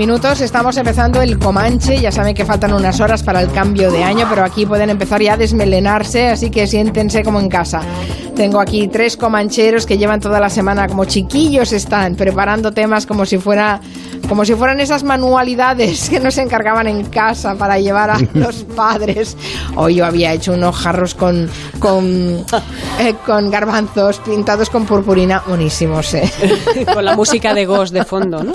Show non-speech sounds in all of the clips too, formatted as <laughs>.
minutos. Estamos empezando el Comanche. Ya saben que faltan unas horas para el cambio de año, pero aquí pueden empezar ya a desmelenarse, así que siéntense como en casa. Tengo aquí tres comancheros que llevan toda la semana como chiquillos están preparando temas como si fuera como si fueran esas manualidades que nos encargaban en casa para llevar a <laughs> los padres. Hoy yo había hecho unos jarros con con, <laughs> eh, con garbanzos pintados con purpurina, buenísimos, ¿eh? <laughs> con la música de Ghost de fondo, ¿no?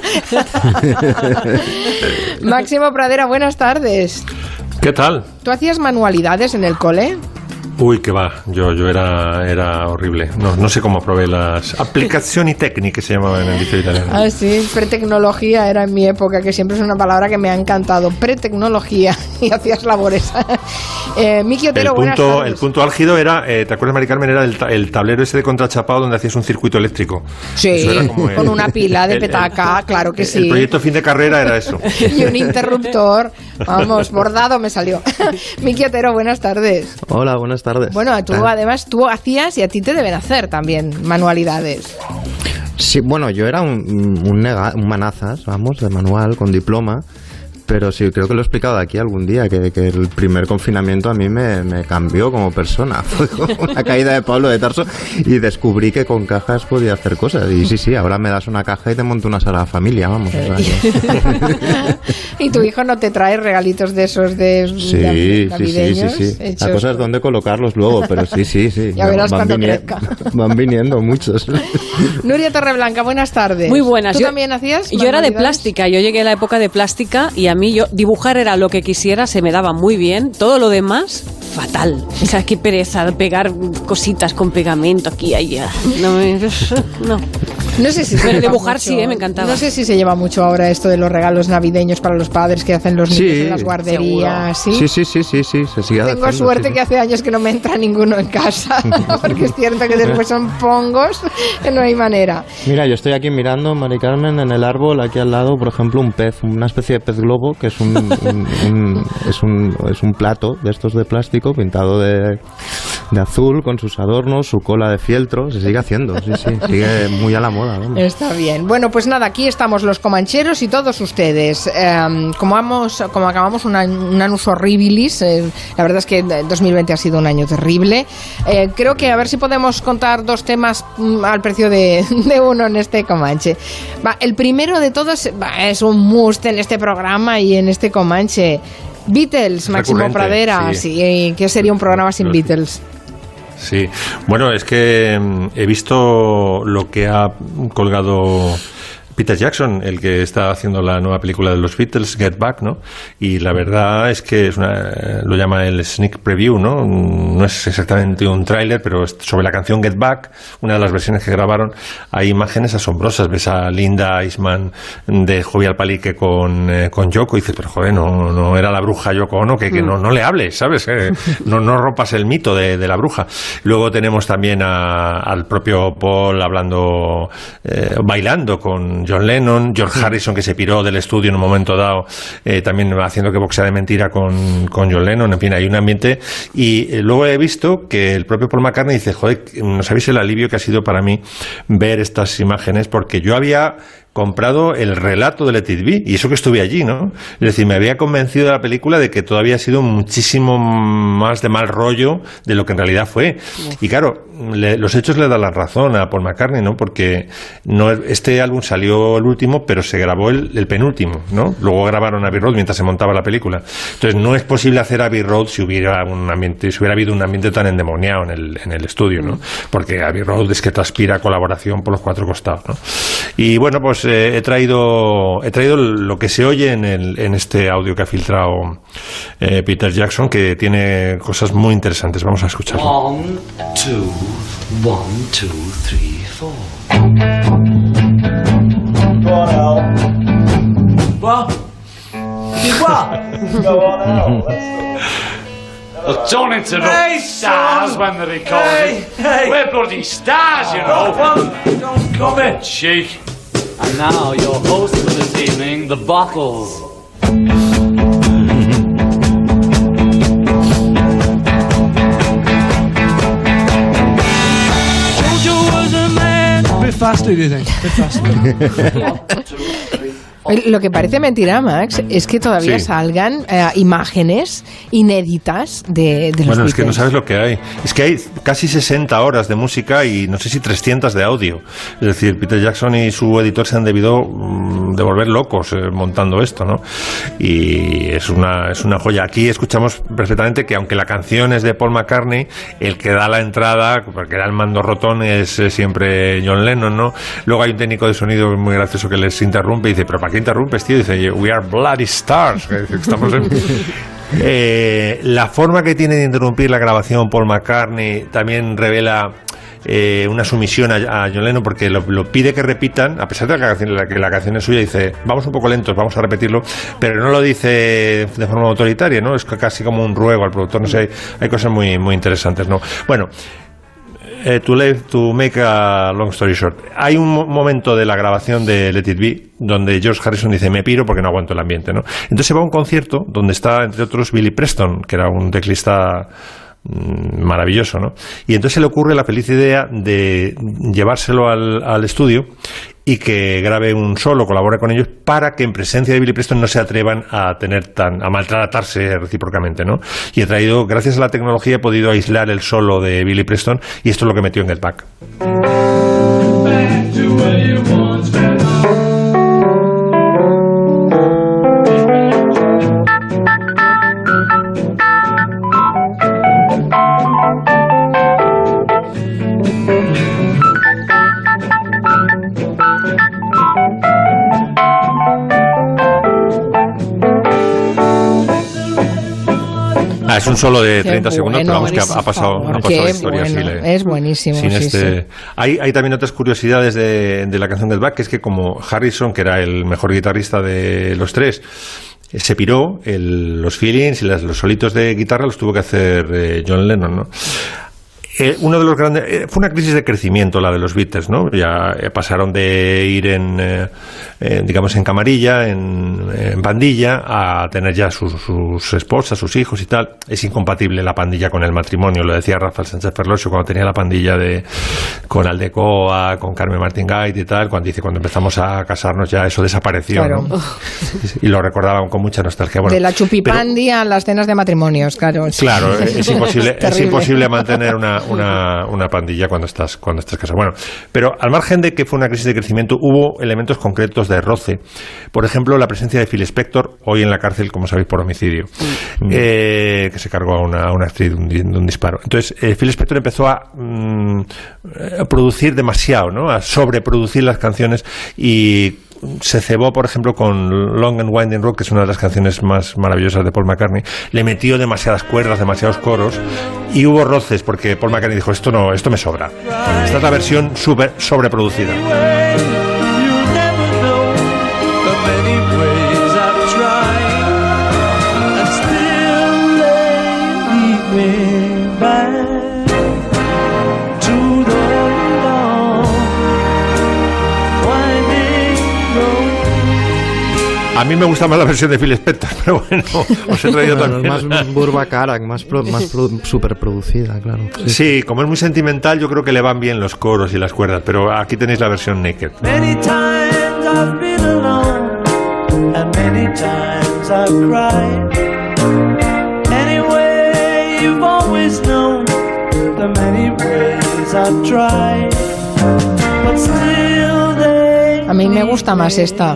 Máximo Pradera, buenas tardes. ¿Qué tal? ¿Tú hacías manualidades en el cole? Uy, que va, yo, yo era, era horrible. No, no sé cómo probé las aplicaciones técnicas que se llamaban en el liceo italiano. Ah, sí, pretecnología era en mi época, que siempre es una palabra que me ha encantado. Pretecnología, <laughs> y hacías labores. <laughs> eh, Miki Otero, el buenas punto, tardes. el punto álgido era, eh, ¿te acuerdas, Mari Carmen? Era el, ta- el tablero ese de contrachapado donde hacías un circuito eléctrico. Sí, el- con una pila de <laughs> el- el- petaca, claro que El sí. proyecto fin de carrera era eso. y un interruptor. Vamos, bordado me salió. Miki Otero, buenas tardes. Hola, buenas tardes. Bueno, tú Ah, además tú hacías y a ti te deben hacer también manualidades. Sí, bueno, yo era un, un, nega- un manazas, vamos, de manual, con diploma. Pero sí, creo que lo he explicado aquí algún día, que, que el primer confinamiento a mí me, me cambió como persona. <laughs> Fue como una caída de Pablo de Tarso y descubrí que con cajas podía hacer cosas. Y sí, sí, ahora me das una caja y te monto una sala familia, vamos. o sea <laughs> y tu hijo no te trae regalitos de esos de Sí, sí, sí, sí, sí, hechos La cosa es dónde colocarlos luego, pero sí, sí, sí. <laughs> Ya verás cuando vini- crezca. Van viniendo muchos. Nuria Torreblanca, buenas tardes. Muy buenas. ¿Tú Yo- también hacías? Yo era de plástica, yo llegué a la época de plástica y a mí yo dibujar era lo que quisiera, se me daba muy bien. Todo lo demás, fatal. O sea, qué pereza pegar cositas con pegamento aquí y allá. No, me- <laughs> no. No sé si se Pero lleva dibujar mucho- sí, eh, me encantaba. No sé si se lleva mucho ahora esto de los regalos navideños para los padres que hacen los niños Sí, en las guarderías. ¿sí? Sí, sí, sí, sí, sí, se sigue Tengo haciendo, suerte sí. que hace años que no me entra ninguno en casa, <laughs> porque es cierto que después son pongos que no hay manera. Mira, yo estoy aquí mirando, Mari Carmen, en el árbol, aquí al lado, por ejemplo, un pez, una especie de pez globo, que es un, un- un- es un, es un plato de estos de plástico pintado de, de azul, con sus adornos, su cola de fieltro, se sigue haciendo, sí, sí, sigue muy a la moda. vamos. Está bien. Bueno, pues nada, aquí estamos los comancheros y todos ustedes. Eh, como, vamos, como acabamos un, anus horribilis, eh, la verdad es que 2020 ha sido un año terrible. Eh, creo que a ver si podemos contar dos temas mm, al precio de, <laughs> de uno en este comanche. Va, el primero de todos va, es un must en este programa y en este comanche. Beatles, Máximo Pradera. sí. Sí, ¿qué sería un programa sin Los- Beatles? Sí, bueno, es que mm, he visto lo que ha colgado Peter Jackson, el que está haciendo la nueva película de los Beatles, Get Back, ¿no? Y la verdad es que es una, lo llama el sneak preview, ¿no? No es exactamente un tráiler, pero sobre la canción Get Back, una de las versiones que grabaron, hay imágenes asombrosas. Ves a Linda Eastman de Jovial Palique con, eh, con Yoko y dices, pero joder, no, no era la bruja Yoko Ono, que, que no, no le hables, ¿sabes? Eh, no, no rompas el mito de, de la bruja. Luego tenemos también a- al propio Paul hablando, eh, bailando con John Lennon, George Harrison que se piró del estudio en un momento dado, eh, también haciendo que boxea de mentira con, con John Lennon, en fin, hay un ambiente. Y eh, luego he visto que el propio Paul McCartney dice, joder, no sabéis el alivio que ha sido para mí ver estas imágenes, porque yo había comprado el relato de Let It Be, y eso que estuve allí, ¿no? Es decir, me había convencido de la película de que todavía ha sido muchísimo más de mal rollo de lo que en realidad fue. Y claro, le- los hechos le dan la razón a Paul McCartney, ¿no? Porque no, este álbum salió el último, pero se grabó el, el penúltimo, ¿no? Luego grabaron Abbey Road mientras se montaba la película. Entonces no es posible hacer Abbey Road si hubiera un ambiente, si hubiera habido un ambiente tan endemoniado en el, en el estudio, ¿no? Porque Abbey Road es que transpira colaboración por los cuatro costados, ¿no? Y bueno, pues eh, he traído he traído lo que se oye en, el, en este audio que ha filtrado eh, Peter Jackson, que tiene cosas muy interesantes. Vamos a escucharlo. One, two, one, two, three, four. Let's Don't interrupt Hey, stars when they're recording. Hey, hey. We're bloody stars, you know. Don't come in. Cheek. And now your host for this evening, the Bottles. Jojo was a man. A bit faster, do you think? A bit faster. <laughs> <laughs> Lo que parece mentira, Max, es que todavía Sí. salgan eh, imágenes inéditas de, de los Bueno, es que no sabes lo que hay. Es que hay casi 60 horas de música y no sé si 300 de audio. Es decir, Peter Jackson y su editor se han debido mm, de volver locos eh, montando esto, ¿no? Y es una, es una joya. Aquí escuchamos perfectamente que aunque la canción es de Paul McCartney, el que da la entrada, porque da el mando rotón, es eh, siempre John Lennon, ¿no? Luego hay un técnico de sonido muy gracioso que les interrumpe y dice, ¿pero para qué interrumpes, tío? dice, We are bloody stars. Estamos en- <laughs> Eh, la forma que tiene de interrumpir la grabación Paul McCartney también revela eh, una sumisión a, a John Lennon porque lo, lo pide que repitan, a pesar de que la, canción, la- que la canción es suya, dice, vamos un poco lentos, vamos a repetirlo, pero no lo dice de forma autoritaria, ¿no? Es casi como un ruego al productor, no sé, hay, hay cosas muy, muy interesantes, ¿no? Bueno, eh, to, leave- to make a long story short, hay un mo- momento de la grabación de Let It Be donde George Harrison dice me piro porque no aguanto el ambiente, ¿no? Entonces se va a un concierto donde está entre otros Billy Preston, que era un teclista mm, maravilloso, ¿no? Y entonces se le ocurre la feliz idea de llevárselo al estudio y que grabe un solo, colabore con ellos para que en presencia de Billy Preston no se atrevan a tener tan a maltratarse recíprocamente, ¿no? Y he traído, gracias a la tecnología, he podido aislar el solo de Billy Preston y esto es lo que metió en Get Back. Ah, es un solo de Qué 30 segundos, pero vamos que ha, pasado, ha pasado qué historia bueno. sin le- Es buenísimo, sin sí, este- sí. Hay, hay también otras curiosidades de, de la canción Get Back, que es que como Harrison, que era el mejor guitarrista de los tres, se piró, el- los feelings y las- los solitos de guitarra los tuvo que hacer eh, John Lennon, ¿no? Eh, uno de los grandes eh, fue una crisis de crecimiento la de los Beatles, ¿no? Ya eh, pasaron de ir en, eh, digamos, en camarilla, en, en pandilla, a tener ya sus, sus esposas, sus hijos y tal. Es incompatible la pandilla con el matrimonio, lo decía Rafael Sánchez Ferlosio cuando tenía la pandilla de con Aldecoa, con Carmen Martín Gait y tal, cuando dice cuando empezamos a casarnos ya eso desapareció, Claro. ¿no? <laughs> Y lo recordaban con mucha nostalgia. Bueno, de la pero- chupipandi a las cenas de matrimonios, claro. Claro, <laughs> es imposible, es imposible mantener una, una, una pandilla cuando estás, cuando estás casado. Bueno, pero al margen de que fue una crisis de crecimiento, hubo elementos concretos de roce. Por ejemplo, la presencia de Phil Spector, hoy en la cárcel, como sabéis, por homicidio, eh, que se cargó a una, a una actriz de un, de un disparo. Entonces, eh, Phil Spector empezó a, mm, a producir demasiado, ¿no? A sobreproducir las canciones y se cebó, por ejemplo, con Long and Winding Road, que es una de las canciones más maravillosas de Paul McCartney. Le metió demasiadas cuerdas, demasiados coros y hubo roces porque Paul McCartney dijo esto no, esto me sobra. Esta es la versión super sobreproducida. A mí me gusta más la versión de Phil Spector, <laughs> pero bueno, os he traído Bueno, también. es más Burba Karak, más, pro- más pro- superproducida, claro. Sí. Sí, como es muy sentimental, yo creo que le van bien los coros y las cuerdas, pero aquí tenéis la versión naked. Many times I've been alone, and many times I've cried. Anyway, you've always known the many ways I've tried, but still they A mí me gusta más esta.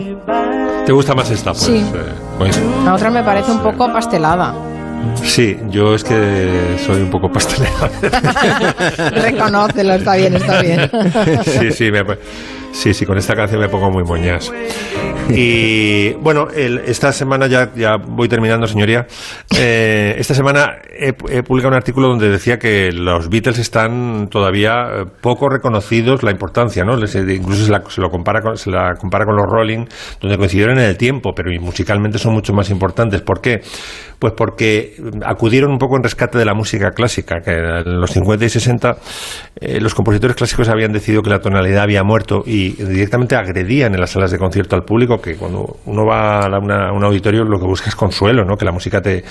¿Te gusta más esta? Pues, Sí. eh, pues, La otra me parece un poco pastelada. sí, yo es que soy un poco pastelero. <laughs> Reconócelo, está bien, está bien. sí, sí, me- sí, sí, con esta canción me pongo muy moñas. Y bueno, el- esta semana ya, ya voy terminando, señoría. Eh, esta semana he, he publicado un artículo donde decía que los Beatles están todavía eh, poco reconocidos la importancia, ¿no? Les- incluso se la, se lo compara con, se la compara con los Rolling, donde coincidieron en el tiempo, pero musicalmente son mucho más importantes. ¿Por qué? Pues porque acudieron un poco en rescate de la música clásica, que en los 50 y 60 eh, los compositores clásicos habían decidido que la tonalidad había muerto y directamente agredían en las salas de concierto al público, que cuando uno va a a un auditorio lo que busca es consuelo, ¿no? que la música te,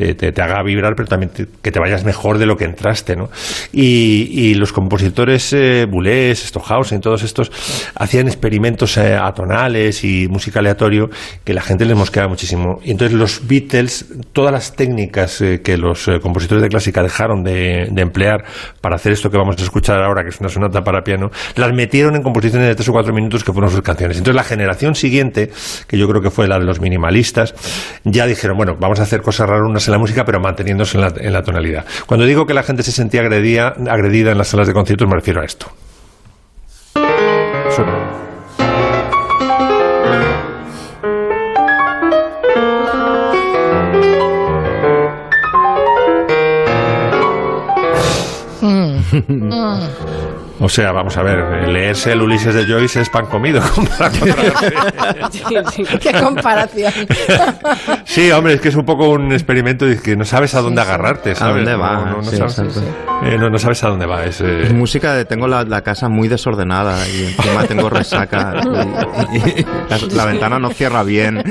te, te- te haga vibrar, pero también te- que te vayas mejor de lo que entraste, ¿no? Y, y los compositores eh, Boulez, Stockhausen, todos estos hacían experimentos eh, atonales y música aleatorio que la gente les mosqueaba muchísimo. Y entonces los Beatles, todas las técnicas eh, que los eh, compositores de clásica dejaron de, de emplear para hacer esto que vamos a escuchar ahora, que es una sonata para piano, las metieron en composiciones de tres o cuatro minutos que fueron sus canciones. Entonces la generación siguiente, que yo creo que fue la de los minimalistas, ya dijeron, bueno, vamos a hacer cosas raras la música, pero manteniéndose en la, en la tonalidad. Cuando digo que la gente se sentía agredida, agredida en las salas de conciertos, me refiero a esto. O sea, vamos a ver, leerse el Ulises de Joyce es pan comido. <laughs> <laughs> Sí, sí. Qué comparación. <laughs> Sí, hombre, es que es un poco un experimento y que no sabes a dónde agarrarte, ¿sabes? dónde va? No, no, no Sí, sabes, exacto. eh, no- no sabes a dónde va. Es, eh, Es música de tengo la, la casa muy desordenada y encima tengo resaca y, y- y la, la ventana no cierra bien.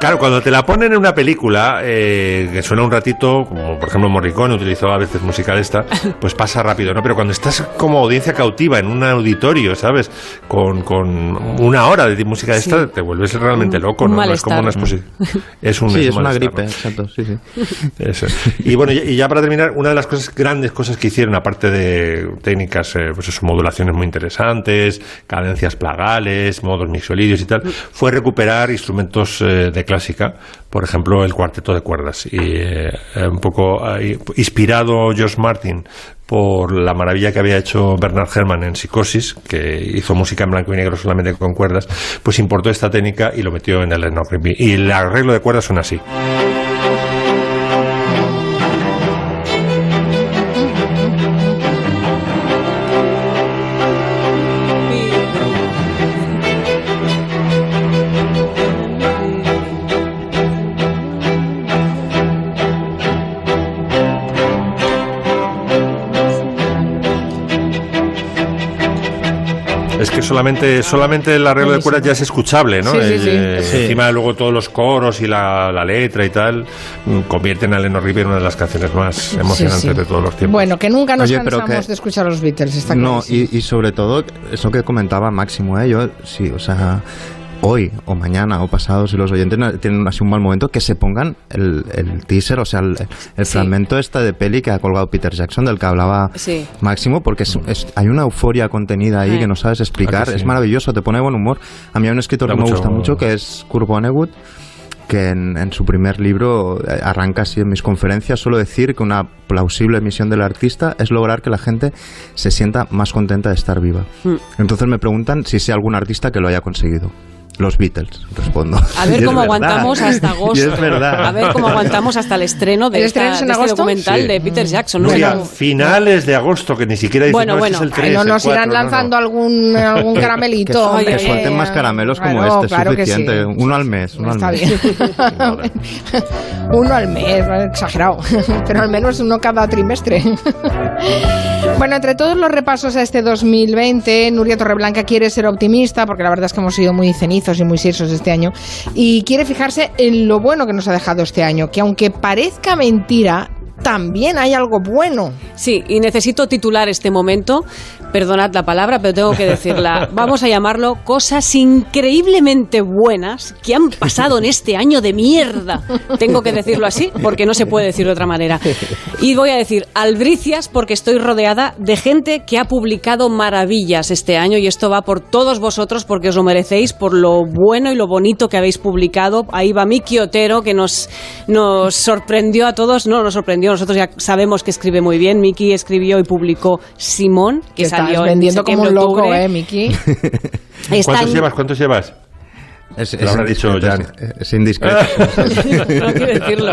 Claro, cuando te la ponen en una película, eh, que suena un ratito, como por ejemplo Morricone utilizó a veces música de esta, pues pasa rápido, ¿no? Pero cuando estás como audiencia cautiva en un auditorio, ¿sabes? Con, con una hora de música de esta, te vuelves realmente Un- loco, un ¿no? No es como una exposición. <laughs> Es un, Sí, es un una gripe, ¿no? exacto, sí, sí. <laughs> Eso. Y bueno, y y ya para terminar, una de las cosas, grandes cosas que hicieron, aparte de técnicas, eh, pues eso, modulaciones muy interesantes, cadencias plagales, modos mixolidios y tal, fue recuperar instrumentos eh, de clásica, por ejemplo, el cuarteto de cuerdas. Y eh, un poco eh, inspirado George Martin por la maravilla que había hecho Bernard Herrmann en Psicosis, que hizo música en blanco y negro solamente con cuerdas, pues importó esta técnica y lo metió en el Enoch. Y el arreglo de cuerdas suena así. Es que solamente, solamente el arreglo de cuerdas ya es escuchable, ¿no? Sí, sí, sí. Eh, Sí. Encima luego todos los coros y la, la letra y tal mm, convierten a Leno River en una de las canciones más emocionantes Sí, sí. de todos los tiempos. Bueno, que nunca nos Oye, pero cansamos que- de escuchar a los Beatles, está No, y sobre todo, eso que comentaba Máximo, ¿eh? yo, sí, o sea, hoy o mañana o pasado, si los oyentes tienen así un mal momento, que se pongan el, el teaser, o sea, el, el Sí. fragmento este de peli que ha colgado Peter Jackson, del que hablaba Sí. Máximo, porque es- es- hay una euforia contenida ahí que no sabes explicar, es maravilloso, te pone buen humor. A mí hay un escritor Da que me gusta mucho, que es Kurt Vonnegut, que en, en su primer libro eh, arranca así en mis conferencias, suelo decir que una plausible misión del artista es lograr que la gente se sienta más contenta de estar viva. Mm. Entonces me preguntan si sé algún artista que lo haya conseguido. Los Beatles, respondo. A ver <laughs> cómo aguantamos hasta agosto. <laughs> Y es verdad. A ver cómo aguantamos hasta el estreno de, ¿El esta- estreno es en de este documental Sí. de Peter Jackson. ¿no? Bueno, finales de agosto, que ni siquiera dicen Bueno, no, bueno. este es el Ay, 3, no el nos 4, irán no, no. lanzando algún, <laughs> algún caramelito. Que, Ay, que ay, suelten ay, más caramelos como Claro, este, es claro que sí. suficiente. Uno al mes, uno Está al mes. bien. uno al mes, exagerado. Pero al menos uno cada trimestre. bueno, entre todos los repasos a este 2020, Nuria Torreblanca quiere ser optimista, porque la verdad es que hemos sido muy cenizos y muy sirsos este año, y quiere fijarse en lo bueno que nos ha dejado este año, que aunque parezca mentira, también hay algo bueno. Sí, y necesito titular este momento. Perdonad la palabra, pero tengo que decirla. <laughs> Vamos a llamarlo cosas increíblemente buenas que han pasado en este año de mierda. Tengo que decirlo así porque no se puede decir de otra manera. Y voy a decir albricias porque estoy rodeada de gente que ha publicado maravillas este año y esto va por todos vosotros porque os lo merecéis por lo bueno y lo bonito que habéis publicado. Ahí va Miki Otero que nos, nos sorprendió a todos. No nos sorprendió, nosotros ya sabemos que escribe muy bien. Miki escribió y publicó Simón, que Que estás salió en vendiendo como un loco, octubre. ¿eh, Miki? <laughs> ¿Cuántos llevas? ¿Cuántos llevas? Es, Lo habrá dicho indiscreto, Jan. es- es indiscreto. <laughs> no quiero decirlo.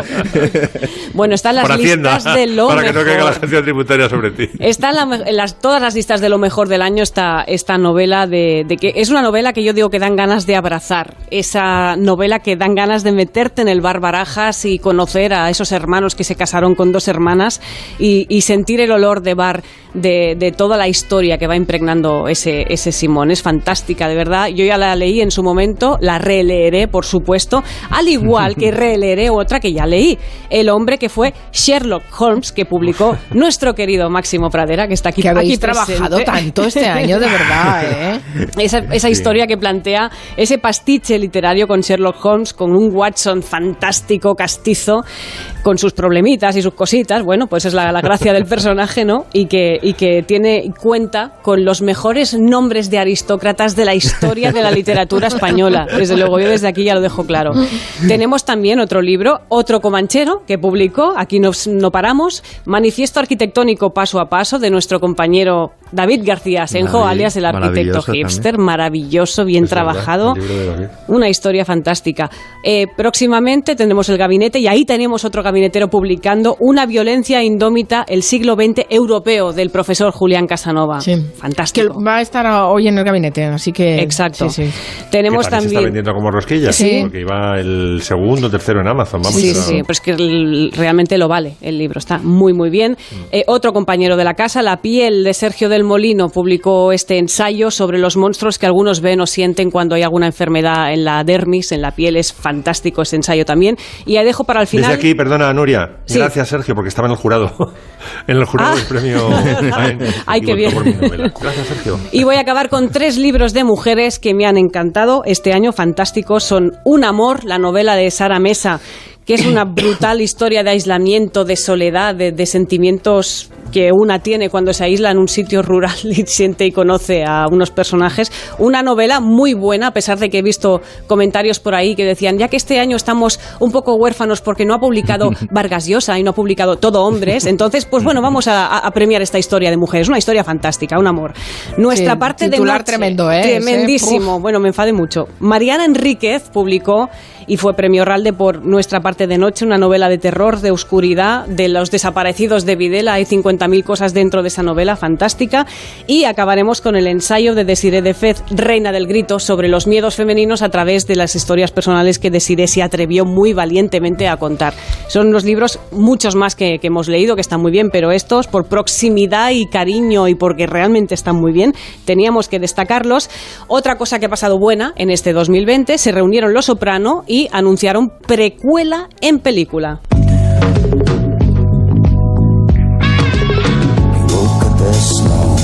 Bueno, están las Hacienda, listas de lo para que no caiga la agencia tributaria sobre ti. Está en, la las, todas las listas de lo mejor del año está esta novela de, de que es una novela que yo digo que dan ganas de abrazar. Esa novela que dan ganas de meterte en el bar Barajas y conocer a esos hermanos que se casaron con dos hermanas y, y sentir el olor de bar de, de toda la historia que va impregnando ese, ese Simón. Es fantástica, de verdad. Yo ya la leí en su momento, la releeré, por supuesto, al igual que <laughs> releeré otra que ya leí, El hombre que fue Sherlock Holmes, que publicó nuestro querido Máximo Pradera, que está aquí, Que habéis aquí trabajado presente. tanto este año, de verdad, <laughs> ¿eh? Esa, esa historia que plantea ese pastiche literario con Sherlock Holmes, con un Watson fantástico, castizo, con sus problemitas y sus cositas. Bueno, pues es la, la gracia del personaje, ¿no? Y que, y que tiene cuenta con los mejores nombres de aristócratas de la historia de la literatura española. Desde luego, yo desde aquí ya lo dejo claro. Tenemos también otro libro, otro comanchero, que publicó, aquí nos, no paramos, Manifiesto Arquitectónico Paso a Paso, de nuestro compañero David García David, alias el arquitecto hipster, maravilloso, bien Es trabajado. Una historia fantástica. Eh, próximamente tendremos el gabinete y ahí tenemos otro gabinetero publicando Una violencia indómita, el siglo XX europeo, del profesor Julián Casanova. Sí. Fantástico. Que va a estar hoy en el gabinete, así que... Exacto. Sí, sí. Tenemos que parece está también... vendiendo como rosquillas. Sí. Porque iba el segundo, tercero en Amazon. Vamos, Sí, pero- sí, pero es que realmente lo vale el libro, está muy, muy bien. Eh, otro compañero de la casa, La piel de Sergio del Molino, publicó este ensayo sobre los monstruos que algunos ven o sienten cuando hay alguna enfermedad en la dermis, en la piel. Es fantástico ese ensayo también. Y ahí dejo para el final. Desde aquí, perdona, Nuria. Sí. Gracias, Sergio, porque estaba en el jurado. <laughs> en el jurado Ah. del premio. <laughs> Ay, qué bien. Gracias, Sergio. Y voy a acabar con tres libros de mujeres que me han encantado este año, fantásticos. Son Un amor, la novela de Sara Mesa, que es una brutal historia de aislamiento, de soledad, de, de sentimientos que una tiene cuando se aísla en un sitio rural <laughs> y siente y conoce a unos personajes. Una novela muy buena, a pesar de que he visto comentarios por ahí que decían, ya que este año estamos un poco huérfanos porque no ha publicado <laughs> Vargas Llosa y no ha publicado Todo Hombres, entonces, pues bueno, vamos a, premiar esta historia de mujeres. Una historia fantástica, un amor. Nuestra Sí, parte de noche, tremendo, ¿eh? Tremendísimo. Ese, bueno, me enfade mucho. Mariana Enríquez publicó y fue premio Ralde por Nuestra parte de noche, una novela de terror, de oscuridad, de los desaparecidos de Videla. Hay 50.000 cosas dentro de esa novela, fantástica. Y acabaremos con el ensayo de Desiré de Fez, Reina del Grito, sobre los miedos femeninos a través de las historias personales que Desiré se atrevió muy valientemente a contar. Son unos libros, muchos más que, que hemos leído, que están muy bien, pero estos, por proximidad y cariño y porque realmente están muy bien, teníamos que destacarlos. Otra cosa que ha pasado buena en este 2020, se reunieron Los Soprano y anunciaron precuela en película.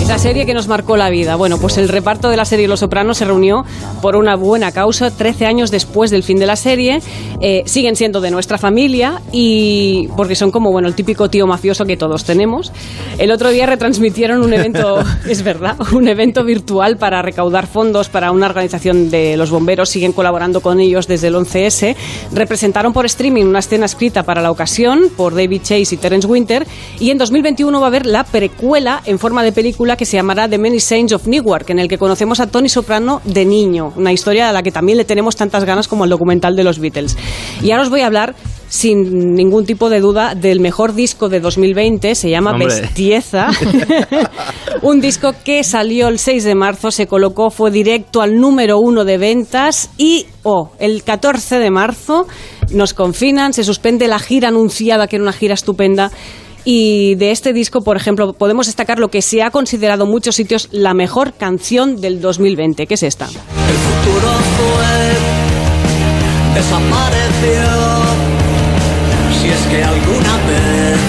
Esa serie que nos marcó la vida. Bueno, pues el reparto de la serie Los Sopranos se reunió por una buena causa 13 años después del fin de la serie. Eh, siguen siendo de nuestra familia y porque son como, bueno, el típico tío mafioso que todos tenemos. El otro día retransmitieron un evento, <laughs> es verdad, un evento virtual para recaudar fondos para una organización de los bomberos. Siguen colaborando con ellos desde el 11S. Representaron por streaming una escena escrita para la ocasión por David Chase y Terence Winter. Y en 2021 va a haber la precuela en forma de película que se llamará The Many Saints of Newark, en el que conocemos a Tony Soprano de niño. Una historia a la que también le tenemos tantas ganas como el documental de los Beatles. Y ahora os voy a hablar sin ningún tipo de duda del mejor disco de 2020, se llama Hombre. Bestieza. <laughs> Un disco que salió el 6 de marzo, se colocó, fue directo al número uno de ventas y, oh, el 14 de marzo nos confinan, se suspende la gira anunciada, que era una gira estupenda. Y de este disco, por ejemplo, podemos destacar lo que se ha considerado en muchos sitios la mejor canción del 2020, que es esta. El futuro fue, desapareció. Si es que alguna vez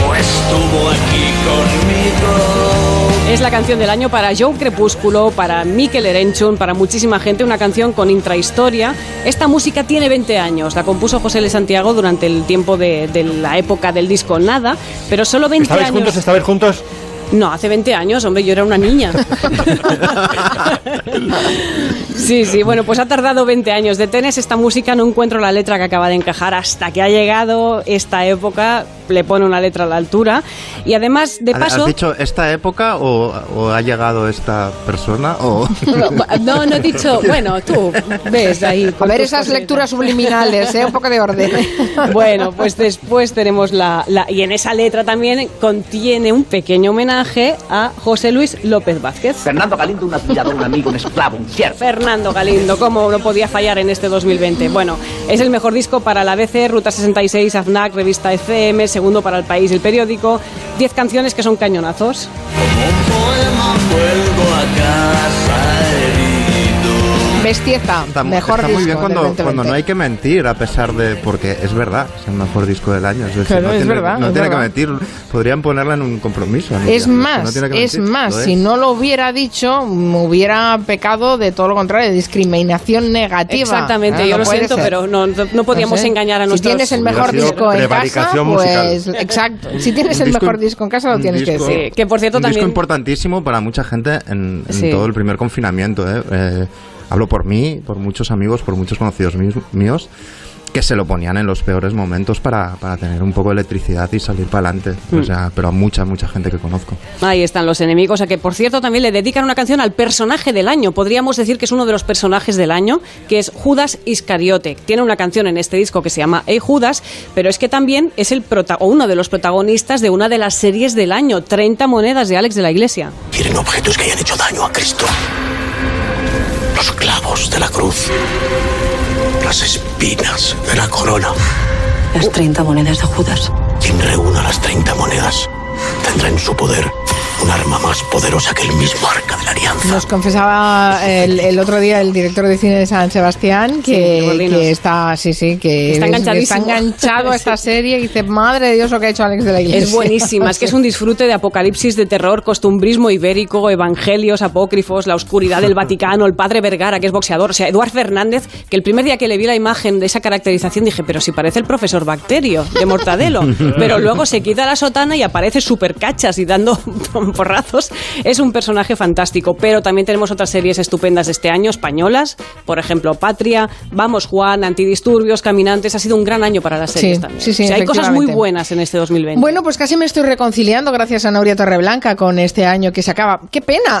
no estuvo aquí conmigo. Es la canción del año para Joe Crepúsculo, para Mikel Erenchun, para muchísima gente, una canción con intrahistoria. Esta música tiene 20 años, la compuso José L. Santiago durante el tiempo de, de la época del disco Nada, pero solo 20 ¿Estabais años. juntos? ¿Estabais juntos? No, hace 20 años, hombre, yo era una niña. <laughs> Sí, sí, bueno, pues ha tardado 20 años. De Tenes esta música no encuentro la letra que acaba de encajar hasta que ha llegado esta época, le pone una letra a la altura. Y además, de ¿Has- paso... ¿Has dicho esta época o, o ha llegado esta persona? O... No, no he dicho, bueno, tú ves ahí. A ver esas lecturas subliminales, ¿eh? Un poco de orden. Bueno, pues después tenemos la, la- Y en esa letra también contiene un pequeño homenaje a José Luis López Vázquez. Fernando Galindo, un admirador, un amigo, un esclavo, un siervo. Fernando Galindo, ¿cómo no podía fallar en este 2020? Bueno, es el mejor disco para la ABC, Ruta 66, AFNAC, Revista FM, segundo para El País, el periódico. Diez canciones que son cañonazos. Como un poema vuelvo a casa. Bestieza, Está, mejor está disco. muy bien cuando, 2020. cuando no hay que mentir, a pesar de. Porque es verdad, es el mejor disco del año. Es decir, Claro, no es tiene, verdad, no es tiene que verdad. mentir. Podrían ponerla en un compromiso. ¿no? Es más, no tiene que es más, si no lo hubiera dicho, me hubiera pecado de todo lo contrario, de discriminación negativa. Exactamente, Ah, yo no lo siento, ser. pero no, no podíamos No sé. engañar a Si nuestros... tienes el mejor disco en casa, pues exacto. Si tienes Un el mejor disco en casa, lo un tienes que decir. Sí, que por cierto un también... disco importantísimo para mucha gente en, en Sí. todo el primer confinamiento. ¿eh? Hablo por mí, por muchos amigos, por muchos conocidos míos, míos que se lo ponían en los peores momentos para, para tener un poco de electricidad y salir para adelante. Mm. O sea, pero a mucha, mucha gente que conozco. Ahí están los enemigos, a que por cierto también le dedican una canción al personaje del año. Podríamos decir que es uno de los personajes del año, que es Judas Iscariote. Tiene una canción en este disco que se llama Hey Judas, pero es que también es el prota o uno de los protagonistas de una de las series del año, 30 monedas de Alex de la Iglesia. Quieren objetos que hayan hecho daño a Cristo. Los clavos de la cruz. Las espinas de la corona. Las 30 monedas de Judas. Quien reúna las 30 monedas tendrá en su poder un arma más poderosa que el mismo arca de la alianza. Nos confesaba el, el otro día el director de cine de San Sebastián que, está, sí, sí, que Está está enganchado a esta serie y dice, madre de Dios lo que ha hecho Alex de la Iglesia. Es buenísima, es que es un disfrute de apocalipsis, de terror, costumbrismo ibérico, evangelios apócrifos, la oscuridad del Vaticano, el padre Vergara, que es boxeador, o sea, Eduard Fernández, que el primer día que le vi la imagen de esa caracterización dije, pero si parece el profesor Bacterio de Mortadelo, <laughs> pero luego se quita la sotana y aparece súper cachas y dando <laughs> porrazos. Es un personaje fantástico, pero también tenemos otras series estupendas de este año, españolas, por ejemplo, Patria, Vamos Juan, Antidisturbios, Caminantes, ha sido un gran año para las series Sí, también. sí, sí, O sea, hay cosas muy buenas en este 2020. Bueno, pues casi me estoy reconciliando gracias a Nauria Torreblanca con este año que se acaba. ¡Qué pena! <laughs>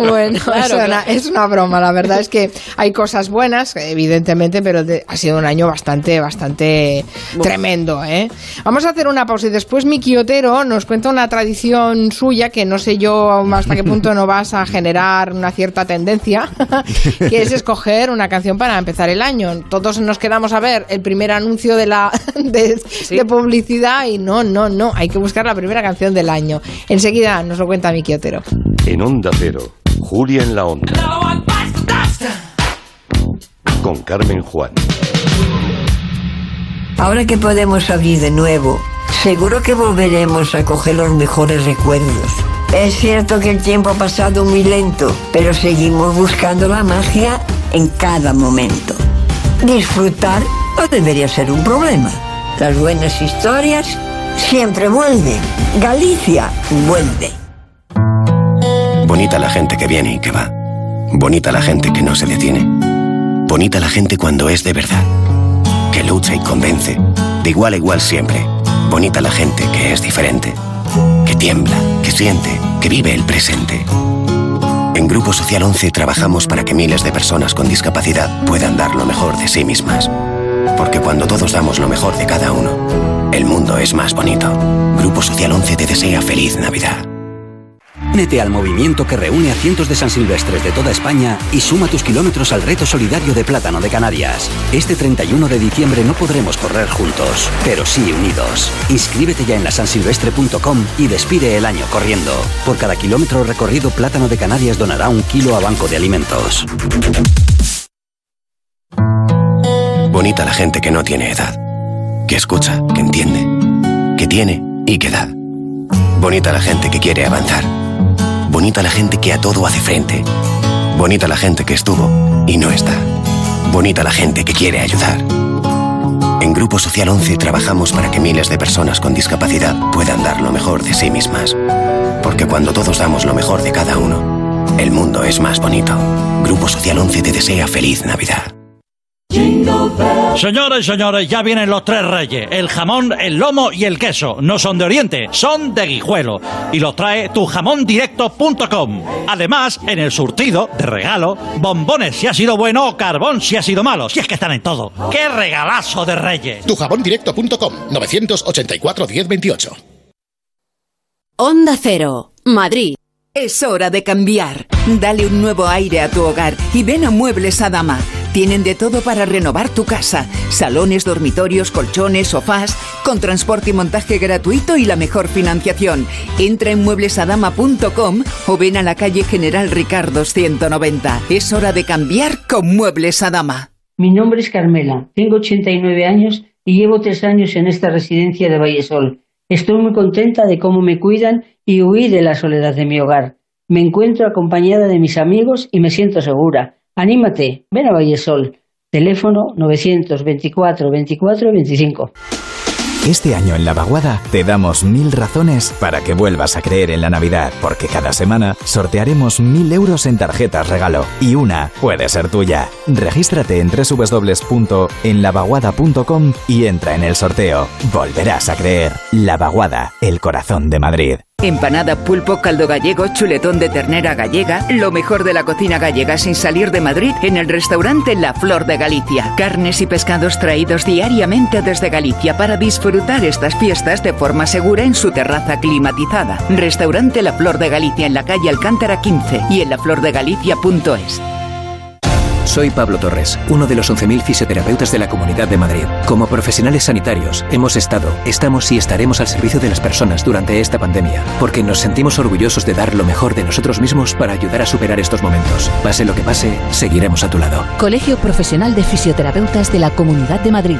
bueno, Claro, es, una, claro. es una broma. La verdad es que hay cosas buenas, evidentemente, pero de- ha sido un año bastante, bastante tremendo. ¿eh? Vamos a hacer una pausa y después Miki Nos cuenta una tradición suya que no sé yo hasta qué punto no vas a generar una cierta tendencia, <laughs> que es escoger una canción para empezar el año. Todos nos quedamos a ver el primer anuncio de la <laughs> de, de publicidad y no, no, no, hay que buscar la primera canción del año. Enseguida nos lo cuenta Miki Otero. En Onda Cero, Julia en la Onda. Con Carmen Juan. Ahora que podemos abrir de nuevo, seguro que volveremos a coger los mejores recuerdos. Es cierto que el tiempo ha pasado muy lento, pero seguimos buscando la magia en cada momento. Disfrutar no debería ser un problema. Las buenas historias siempre vuelven. Galicia vuelve. Bonita la gente que viene y que va. Bonita la gente que no se detiene. Bonita la gente cuando es de verdad. Que lucha y convence. De igual a igual siempre. Bonita la gente que es diferente. Que tiembla, que siente, que vive el presente. En Grupo Social 11 trabajamos para que miles de personas con discapacidad puedan dar lo mejor de sí mismas. Porque cuando todos damos lo mejor de cada uno, el mundo es más bonito. Grupo Social 11 te desea feliz Navidad. Únete al movimiento que reúne a cientos de San Silvestres de toda España y suma tus kilómetros al reto solidario de Plátano de Canarias. Este 31 de diciembre no podremos correr juntos, pero sí unidos. Inscríbete ya en la sansilvestre.com y despide el año corriendo. Por cada kilómetro recorrido, Plátano de Canarias donará un kilo a Banco de Alimentos. Bonita la gente que no tiene edad. Que escucha, que entiende, que tiene y que da. Bonita la gente que quiere avanzar. Bonita la gente que a todo hace frente. Bonita la gente que estuvo y no está. Bonita la gente que quiere ayudar. En Grupo Social 11 trabajamos para que miles de personas con discapacidad puedan dar lo mejor de sí mismas. Porque cuando todos damos lo mejor de cada uno, el mundo es más bonito. Grupo Social 11 te desea feliz Navidad. Señoras y señores, ya vienen los tres reyes. El jamón, el lomo y el queso. No son de Oriente, son de Guijuelo. Y los trae tujamondirecto.com. Además, en el surtido, de regalo, bombones si ha sido bueno o carbón si ha sido malo. Si es que están en todo. ¡Qué regalazo de reyes! Tujamondirecto.com 984 1028. Onda Cero, Madrid. Es hora de cambiar. Dale un nuevo aire a tu hogar y ven a Muebles Adama. Tienen de todo para renovar tu casa. Salones, dormitorios, colchones, sofás, con transporte y montaje gratuito y la mejor financiación. Entra en mueblesadama.com o ven a la calle General Ricardo 190. Es hora de cambiar con Muebles Adama. Mi nombre es Carmela, tengo 89 años y llevo tres años en esta residencia de Vallesol. Estoy muy contenta de cómo me cuidan y huí de la soledad de mi hogar. Me encuentro acompañada de mis amigos y me siento segura. Anímate, ven a Vallesol. Teléfono 924 24 25. Este año en La Vaguada te damos mil razones para que vuelvas a creer en la Navidad, porque cada semana sortearemos mil euros en tarjetas regalo y una puede ser tuya. Regístrate en www.enlavaguada.com y entra en el sorteo. Volverás a creer. La Vaguada, el corazón de Madrid. Empanada, pulpo, caldo gallego, chuletón de ternera gallega, lo mejor de la cocina gallega sin salir de Madrid en el restaurante La Flor de Galicia. Carnes y pescados traídos diariamente desde Galicia para disfrutar estas fiestas de forma segura en su terraza climatizada. Restaurante La Flor de Galicia en la calle Alcántara 15 y en laflordegalicia.es. Soy Pablo Torres, uno de los 11.000 fisioterapeutas de la Comunidad de Madrid. Como profesionales sanitarios, hemos estado, estamos y estaremos al servicio de las personas durante esta pandemia, porque nos sentimos orgullosos de dar lo mejor de nosotros mismos para ayudar a superar estos momentos. Pase lo que pase, seguiremos a tu lado. Colegio Profesional de Fisioterapeutas de la Comunidad de Madrid.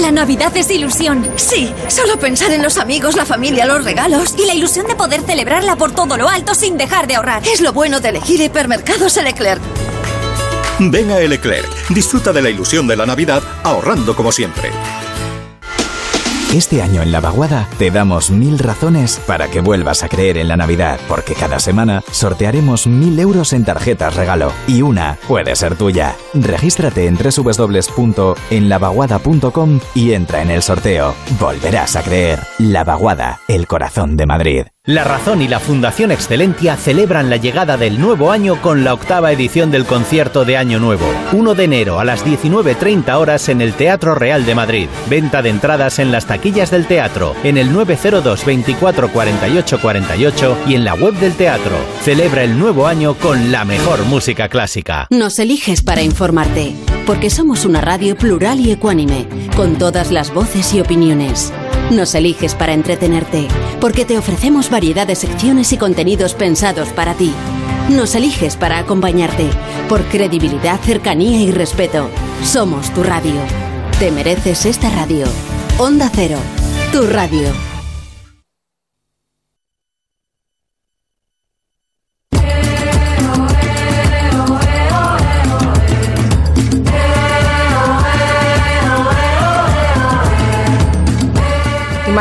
La Navidad es ilusión. Sí, solo pensar en los amigos, la familia, los regalos y la ilusión de poder celebrarla por todo lo alto sin dejar de ahorrar. Es lo bueno de elegir hipermercados Leclerc. Ven a Leclerc, disfruta de la ilusión de la Navidad ahorrando como siempre. Este año en La Vaguada te damos mil razones para que vuelvas a creer en la Navidad, porque cada semana sortearemos mil euros en tarjetas regalo y una puede ser tuya. Regístrate en www.enlavaguada.com y entra en el sorteo. Volverás a creer. La Vaguada, el corazón de Madrid. La Razón y la Fundación Excelentia celebran la llegada del nuevo año con la octava edición del concierto de Año Nuevo. 1 de enero a las 19.30 horas en el Teatro Real de Madrid. Venta de entradas en las taquillas del teatro, en el 902 24 48 48 y en la web del teatro. Celebra el nuevo año con la mejor música clásica. Nos eliges para informarte, porque somos una radio plural y ecuánime, con todas las voces y opiniones. Nos eliges para entretenerte, porque te ofrecemos variedad de secciones y contenidos pensados para ti. Nos eliges para acompañarte, por credibilidad, cercanía y respeto. Somos tu radio. Te mereces esta radio. Onda Cero, tu radio.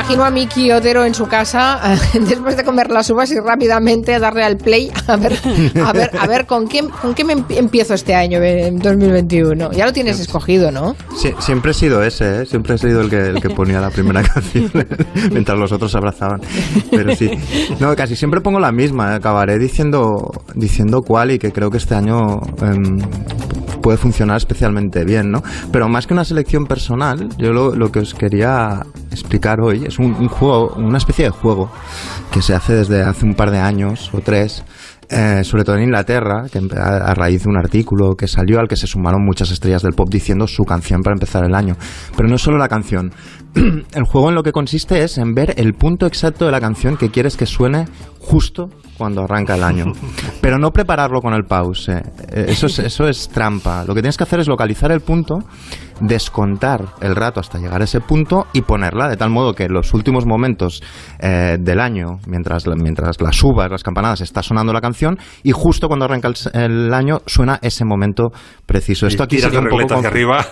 Imagino a Miki Otero en su casa <laughs> después de comer las uvas y rápidamente darle al play a ver, a ver, a ver con qué, con qué me empiezo este año, en 2021. Ya lo tienes escogido, ¿no? Siempre he sido ese, ¿eh? siempre he sido el que, el que ponía la primera <laughs> canción <laughs> mientras los otros se abrazaban. Pero sí, no, casi siempre pongo la misma. ¿eh? Acabaré diciendo, diciendo cuál y que creo que este año em, puede funcionar especialmente bien, ¿no? Pero más que una selección personal, yo lo, que os quería explicar hoy es un, juego, una especie de juego que se hace desde hace un par de años o tres. Eh, sobre todo en Inglaterra, que a, raíz de un artículo que salió al que se sumaron muchas estrellas del pop diciendo su canción para empezar el año. Pero no solo la canción. <clears throat> el juego en lo que consiste es en ver el punto exacto de la canción que quieres que suene justo cuando arranca el año. <laughs> Pero no prepararlo con el pause. Eh, Eso es, eso es trampa. Lo que tienes que hacer es localizar el punto, descontar el rato hasta llegar a ese punto y ponerla de tal modo que los últimos momentos eh, del año, mientras, mientras las uvas, las campanadas, está sonando la canción y justo cuando arranca el, el año suena ese momento preciso. Esto aquí sería un poco hacia arriba.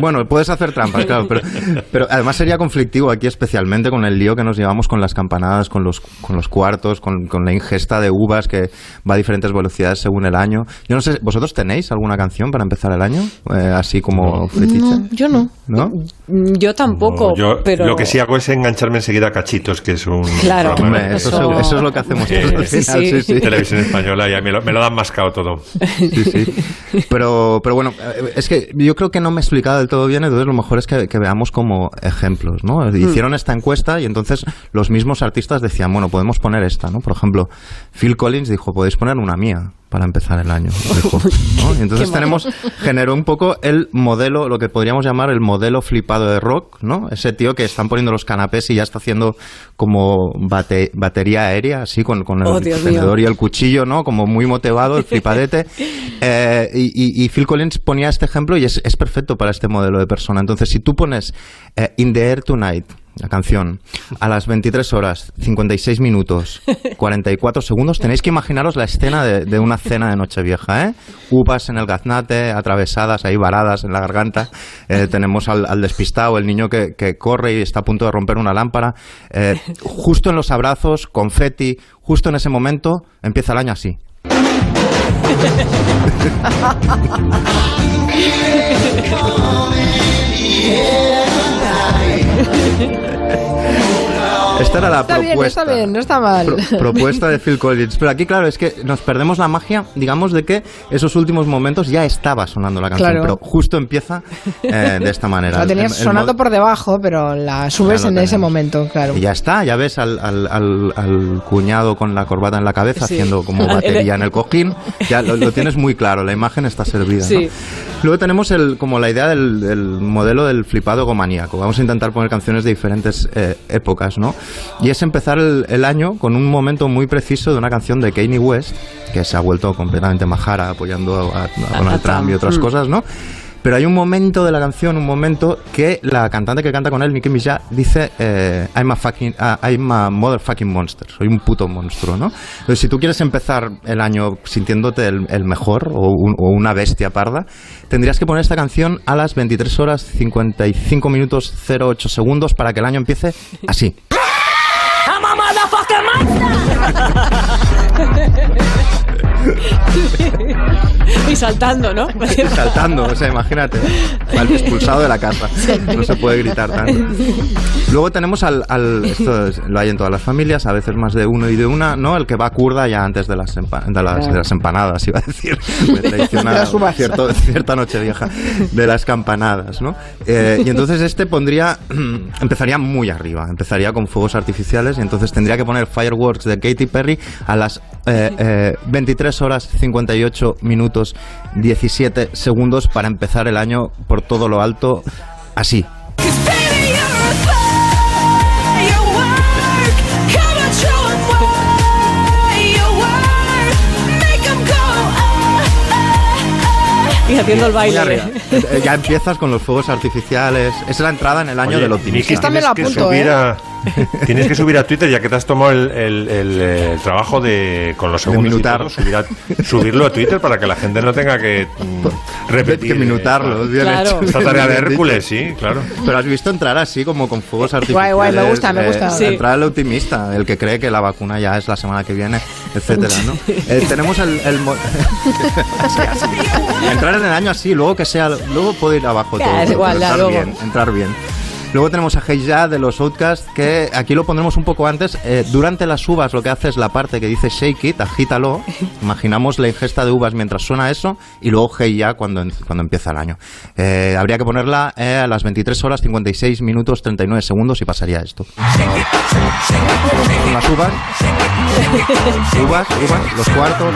Bueno, puedes hacer trampas, claro, pero, <laughs> pero además sería conflictivo aquí especialmente con el lío que nos llevamos con las campanadas, con los, con los cuartos, con, con la ingesta de uvas que va a diferentes velocidades según el año. Yo no sé, ¿vosotros tenéis alguna canción para empezar el año? Eh, así como fetiche. No, yo no. ¿No? Mm, Yo tampoco, No, yo pero... lo que sí hago es engancharme enseguida a cachitos, que es un Claro, programa eso, eso- eso es lo que hacemos todos al Sí, final, sí. sí, sí. televisión española y a mí me lo, me lo dan mascado todo. Sí, sí. Pero, pero bueno, eh, es que yo creo que no me he explicado del todo bien, entonces lo mejor es que, que veamos como ejemplos, ¿no? Hicieron esta encuesta y entonces los mismos artistas decían, bueno, podemos poner esta, ¿no? Por ejemplo, Phil Collins dijo, podéis poner una mía para empezar el año. dijo, <laughs> entonces tenemos, generó un poco el modelo, lo que podríamos llamar el modelo flipado de rock, ¿no? Ese tío que están poniendo los canapés y ya está haciendo como bate- batería aérea, así, con, con el Oh, tenedor y el cuchillo, ¿no? Como muy motivado, el <laughs> flipadete. Eh, y, y- y Phil Collins ponía este ejemplo y es, es perfecto para este modelo de persona. Entonces, si tú pones eh, In the Air Tonight, la canción, a las 23 horas, 56 minutos, <laughs> 44 segundos, tenéis que imaginaros la escena de, de una cena de Nochevieja, ¿eh? Uvas en el gaznate, atravesadas, ahí varadas en la garganta. Eh, tenemos al, al despistado, el niño que, que corre y está a punto de romper una lámpara. Eh, justo en los abrazos, confeti, justo en ese momento, empieza el año así. <laughs> <laughs> Yeah. <laughs> Esta era la Está bien, propuesta. está bien, no está mal. Pro- propuesta de Phil Collins. Pero aquí, claro, es que nos perdemos la magia, digamos, de que esos últimos momentos ya estaba sonando la canción, Claro. pero justo empieza eh, de esta manera. <laughs> La tenías el- el sonando por debajo, pero la subes en ese momento, claro. Y ya está, ya ves al, al- al- al cuñado con la corbata en la cabeza Sí. haciendo como <laughs> batería en el cojín. Ya lo, lo tienes muy claro, la imagen está servida. ¿no? Sí. Luego tenemos el, como la idea del, del modelo del flipado gomaníaco. Vamos a intentar poner canciones de diferentes eh, épocas, ¿no? Y es empezar el, el año con un momento muy preciso de una canción de Kanye West, que se ha vuelto completamente majara apoyando a, a Donald Trump y otras Mm. cosas, ¿no? Pero hay un momento de la canción, un momento que la cantante que canta con él, Nicki Minaj, dice eh, I'm a fucking, ah, I'm a motherfucking monster, soy un puto monstruo, ¿no? Entonces, si tú quieres empezar el año sintiéndote el, el mejor o, un- o una bestia parda, tendrías que poner esta canción a las 23 horas 55 minutos 08 segundos para que el año empiece así. <laughs> Ha ha ha ha! <laughs> y saltando, ¿no? <laughs> saltando, o sea, imagínate, al expulsado de la casa. No se puede gritar tanto. Luego tenemos al, al- esto es- lo hay en todas las familias, a veces más de uno y de una, ¿no? El que va kurda ya antes de las, empa- de las, de las empanadas, iba a decir. <laughs> Traiciona cierto- cierta noche vieja, de las campanadas, ¿no? Eh, y entonces este pondría, <clears throat> empezaría muy arriba, empezaría con fuegos artificiales y entonces tendría que poner Fireworks de Katy Perry a las eh, eh, 23 horas 58 minutos 17 segundos para empezar el año por todo lo alto, así. Y haciendo el Muy baile. arriba. Eh, eh, Ya empiezas con los fuegos artificiales. Es la entrada en el año Oye, del Miki, optimista. Esta me tienes la que apunto, subir ¿eh? a- Tienes que subir a Twitter, ya que te has tomado el, el- el, eh, trabajo de con los segundos minutar. todo, subir a- subirlo a Twitter para que la gente no tenga que mm, repetir. que minutarlo, eh, bien Claro. hecho. Esta tarea de. Hércules, sí, claro. Pero has visto entrar así como con fuegos Guay, artificiales. guay, me gusta, me eh, gusta. Sí. Entrar el optimista, el que cree que la vacuna ya es la semana que viene, etcétera, ¿no? Eh, tenemos el, el mo- Así, <laughs> así. <laughs> entrar en el año así, luego que sea, luego puede ir abajo todo. es pero igual, ya, entrar luego. bien, entrar bien. Luego tenemos a Hey Ya de los Outcasts, que aquí lo pondremos un poco antes. Eh, durante las uvas lo que hace es la parte que dice shake it, agítalo. Imaginamos la ingesta de uvas mientras suena eso y luego Hey Ya cuando, cuando empieza el año. Eh, habría que ponerla eh, a las 23 horas 56 minutos 39 segundos y pasaría esto. Las uvas, uvas, uvas, los cuartos.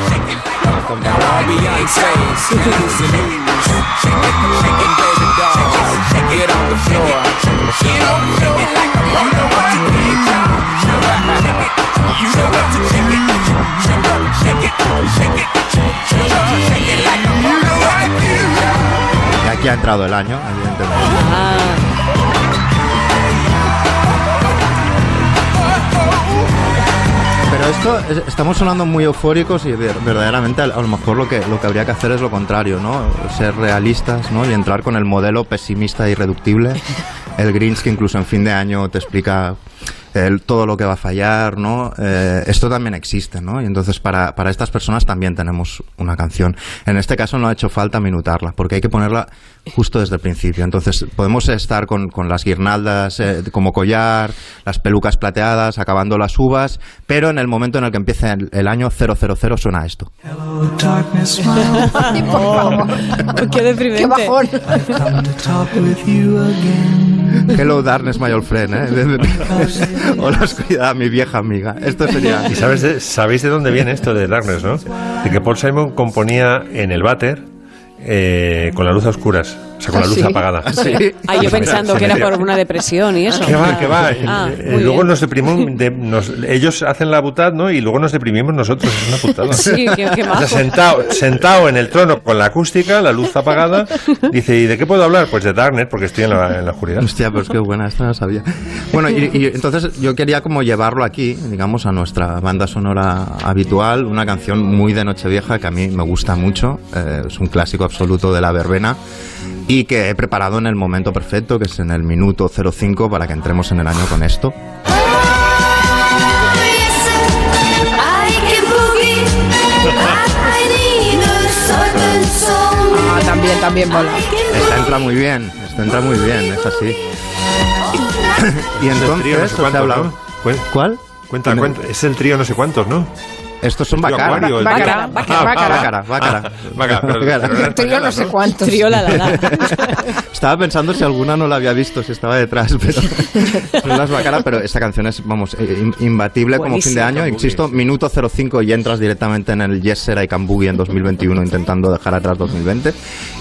Y aquí ha entrado el año, evidentemente. Pero esto, es- estamos sonando muy eufóricos y ver- verdaderamente a lo mejor lo que, lo que habría que hacer es lo contrario, ¿no? Ser realistas, ¿no? Y entrar con el modelo pesimista e irreductible. <laughs> El Grinch que incluso en fin de año te explica el- todo lo que va a fallar, ¿no? Eh, esto también existe, ¿no? Y entonces para, para estas personas también tenemos una canción. En este caso no ha hecho falta minutarla, porque hay que ponerla justo desde el principio. Entonces podemos estar con, con las guirnaldas eh, como collar, las pelucas plateadas, acabando las uvas, pero en el momento en el que empiece el, el año 000 suena esto. Ay, por favor. Qué deprimente. Qué bajón. Hello darkness my old friend, ¿eh? <laughs> <laughs> <laughs> Hola oscuridad, mi vieja amiga. Esto sería... ¿Y sabes de- sabéis de dónde viene esto de Darkness, no? De que Paul Simon componía en el váter eh, con la luz a oscuras, o sea, con la ¿Ah, luz sí? apagada. ¿Ah, sí? Ah, yo pensando que era por una depresión y eso. Que va, que va. Ah, Eh, muy luego bien. nos deprimimos, de- nos- ellos hacen la butad, ¿no? Y luego nos deprimimos nosotros, es una putada. <laughs> Sí, qué- qué O sea, majo. sentado, sentado en el trono con la acústica, la luz apagada, dice, ¿y de qué puedo hablar? Pues de Darknet, porque estoy en la, en la oscuridad. Hostia, pues qué buena, esta no sabía. Bueno, y, y entonces yo quería como llevarlo aquí, digamos, a nuestra banda sonora habitual, una canción muy de Nochevieja que a mí me gusta mucho, eh, es un clásico absoluto de la verbena y que he preparado en el momento perfecto, que es en el minuto 05 para que entremos en el año con esto. Ah, <laughs> también, también mola. Esta entra muy bien, esta entra muy bien, es así. <laughs> Y, y entonces. Cuen- ¿Cuál? Cuenta, cuenta. Es el trío no sé cuántos, ¿no? Estos son Bacara. Bacara, Bacara, Bacara, Bacara, Trío no sé cuántos. Trío la la. <laughs> Estaba pensando si alguna no la había visto, si estaba detrás, <laughs> pero no las Bacara, pero esta canción es, vamos, eh, im- imbatible como fin de año. Insisto, minuto 05 y entras directamente en el Yes Sir I Can Boogie en 2021 intentando dejar atrás 2020.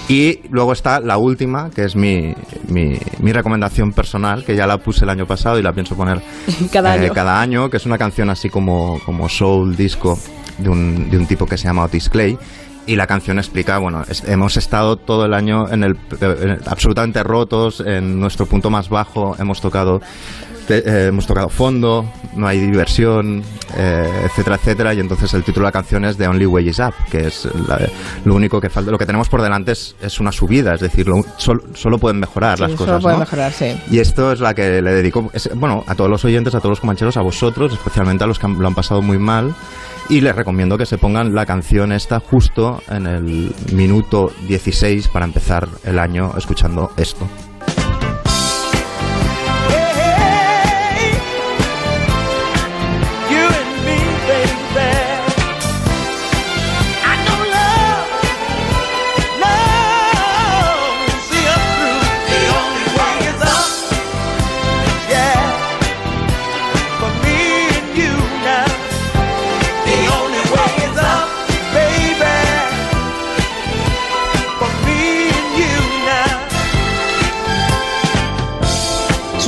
Y luego está la última, que es mi, mi, mi recomendación personal, que ya la puse el año pasado y la pienso poner <laughs> Cada eh, año. cada año, que es una canción así como, como soul disco de un, de un tipo que se llama Otis Clay. Y la canción explica, bueno, es- hemos estado todo el año en el, en el- absolutamente rotos, en nuestro punto más bajo, hemos tocado te- eh, hemos tocado fondo, no hay diversión, eh, etcétera, etcétera. Y entonces el título de la canción es The Only Way Is Up, que es la- lo único que falta. Lo que tenemos por delante es, es una subida, es decir, lo- sol- solo pueden mejorar las cosas. solo puede ¿no? mejorar, sí. Y esto es la que le dedico, es- bueno, a todos los oyentes, a todos los comancheros, a vosotros, especialmente a los que han- lo han pasado muy mal. Y les recomiendo que se pongan la canción esta justo en el minuto 16 para empezar el año escuchando esto.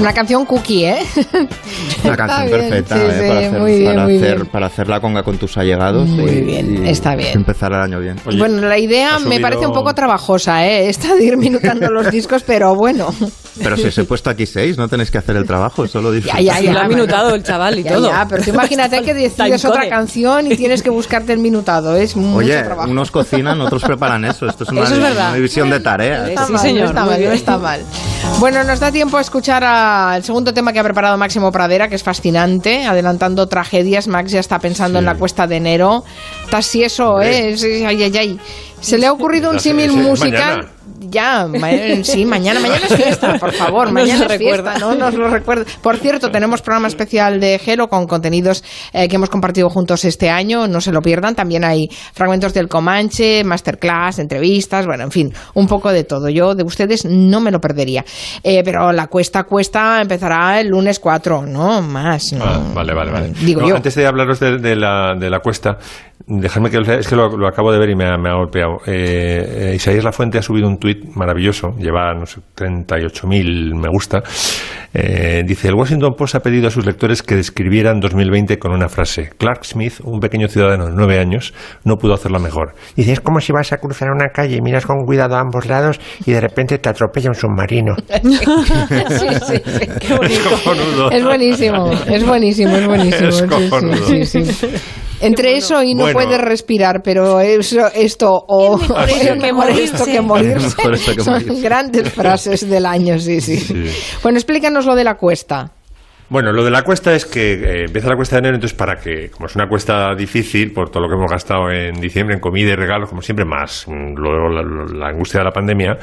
Una canción cookie, ¿eh? <laughs> <laughs> Una canción bien, perfecta sí, ¿eh? sí, para, hacer, bien, para, hacer, para hacer la conga con tus allegados. Muy y- bien, y está bien. Empezar el año bien. bueno, la idea ha me subido- parece un poco trabajosa, ¿eh? Esta de ir minutando los <laughs> discos, pero bueno. Pero si os he puesto aquí seis, no tenéis que hacer el trabajo, solo disfrutar. Ya, ya, ya. Lo ha minutado el chaval y Ya, todo. ya, pero tú imagínate que decides otra canción y tienes que buscarte el minutado. Es mucho Oye, trabajo. unos cocinan, otros preparan eso. Esto es una, Eso es verdad. una división de tareas. está Sí, mal, señor, no está mal, no está mal. Bueno, nos da tiempo a escuchar a- el segundo tema que ha preparado Máximo Pradera, que es fascinante, adelantando tragedias. Max ya está pensando en la cuesta de enero. Está si eso, ¿eh? Ay, ay, ay. Se le ha ocurrido un símil musical. mañana. Ya, ma- sí, <laughs> mañana, mañana es fiesta, por favor, mañana es fiesta, recuerda. no nos lo recuerda. Por cierto, tenemos programa especial de Gelo con contenidos eh, que hemos compartido juntos este año, no se lo pierdan. También hay fragmentos del Comanche, masterclass, entrevistas, bueno, en fin, un poco de todo. Yo de ustedes no me lo perdería. Eh, pero la cuesta cuesta empezará el lunes 4, no más. No. Ah, vale, vale, vale. Digo No, yo. Antes de hablaros de, de la, de la cuesta, dejadme que es que lo, lo acabo de ver y me ha, me ha golpeado. Eh, eh, Isaías Lafuente ha subido un tuit maravilloso, lleva, no sé, 38.000 me gusta. Eh, dice, el Washington Post ha pedido a sus lectores que describieran 2020 con una frase. Clark Smith, un pequeño ciudadano de nueve años, no pudo hacerla mejor. Dice, es como si vas a cruzar una calle y miras con cuidado a ambos lados y de repente te atropella un submarino. <laughs> Sí, sí, sí. <laughs> Es buenísimo, es buenísimo, es buenísimo. Es sí, sí, sí. Entre eso y no Bueno. puedes respirar, pero eso, esto o mejor es eso <laughs> que mejor esto morirse. que morirse son grandes <laughs> frases del año, sí, sí, Sí. Bueno, explícanos lo de la cuesta. Bueno, lo de la cuesta es que eh, empieza la cuesta de enero, entonces para que, como es una cuesta difícil, por todo lo que hemos gastado en diciembre, en comida y regalos, como siempre, más mm, luego la, la angustia de la pandemia,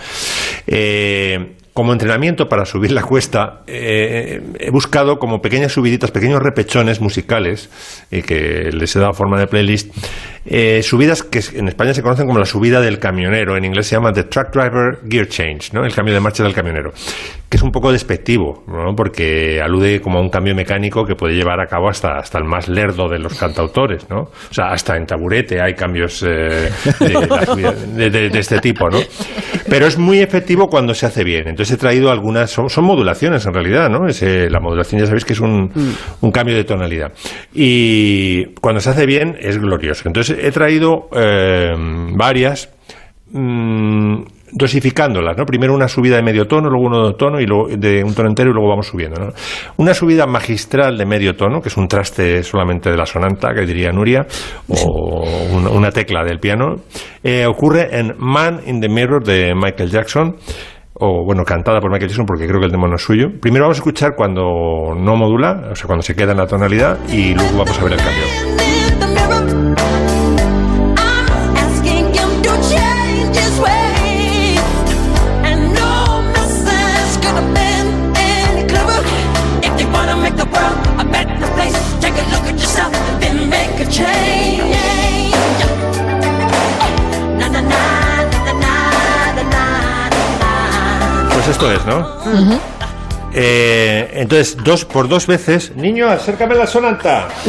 eh, como entrenamiento para subir la cuesta, eh, he buscado como pequeñas subiditas, pequeños repechones musicales, eh, que les he dado forma de playlist, eh, subidas que en España se conocen como la subida del camionero, en inglés se llama The Truck Driver Gear Change, ¿no? el cambio de marcha del camionero, que es un poco despectivo, ¿no? porque alude como a un cambio mecánico que puede llevar a cabo hasta, hasta el más lerdo de los cantautores, ¿no? o sea, hasta en taburete hay cambios eh, de, de este tipo, ¿no? pero es muy efectivo cuando se hace bien, entonces he traído algunas, son, son modulaciones en realidad, ¿no? Es, eh, la modulación ya sabéis que es un, un cambio de tonalidad. Y cuando se hace bien es glorioso. Entonces he traído eh, varias mm, dosificándolas, ¿no? Primero una subida de medio tono, luego uno de tono y luego de un tono entero y luego vamos subiendo, ¿no? Una subida magistral de medio tono, que es un traste solamente de la sonanta, que diría Nuria, o una, una tecla del piano, eh, ocurre en Man in the Mirror de Michael Jackson o bueno, cantada por Michael Jackson porque creo que el demo no es suyo. Primero vamos a escuchar cuando no modula, o sea, cuando se queda en la tonalidad y luego vamos a ver el cambio. Esto es, ¿no? Eh, entonces, dos por dos veces. Niño, acércame la papá. <laughs>